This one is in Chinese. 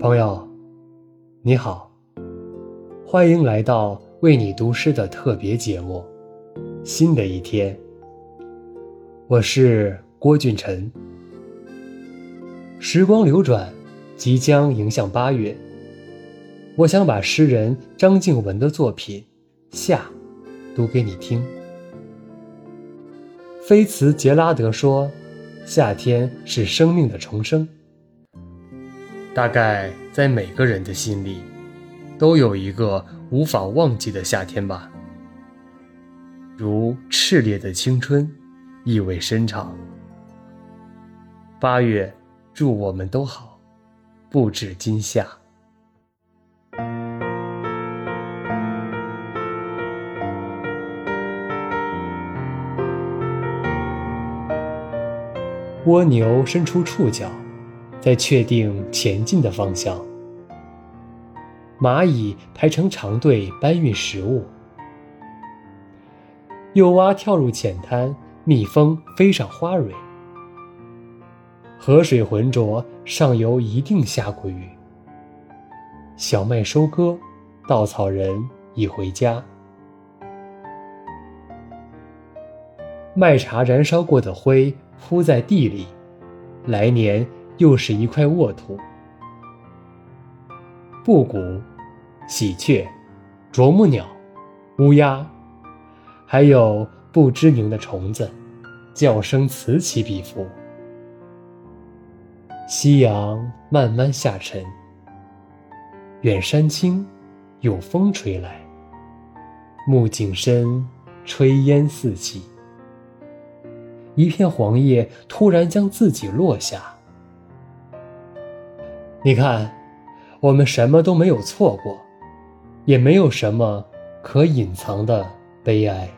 朋友，你好，欢迎来到为你读诗的特别节目。新的一天，我是郭俊辰。时光流转，即将迎向八月，我想把诗人张静文的作品《夏》读给你听。菲茨杰拉德说：“夏天是生命的重生。”大概在每个人的心里，都有一个无法忘记的夏天吧。如炽烈的青春，意味深长。八月，祝我们都好，不止今夏。蜗牛伸出触角。在确定前进的方向，蚂蚁排成长队搬运食物，幼蛙跳入浅滩，蜜蜂飞上花蕊。河水浑浊，上游一定下过雨。小麦收割，稻草人已回家。麦茶燃烧过的灰铺在地里，来年。又是一块沃土。布谷、喜鹊、啄木鸟、乌鸦，还有不知名的虫子，叫声此起彼伏。夕阳慢慢下沉，远山青，有风吹来，木景深，炊烟四起。一片黄叶突然将自己落下。你看，我们什么都没有错过，也没有什么可隐藏的悲哀。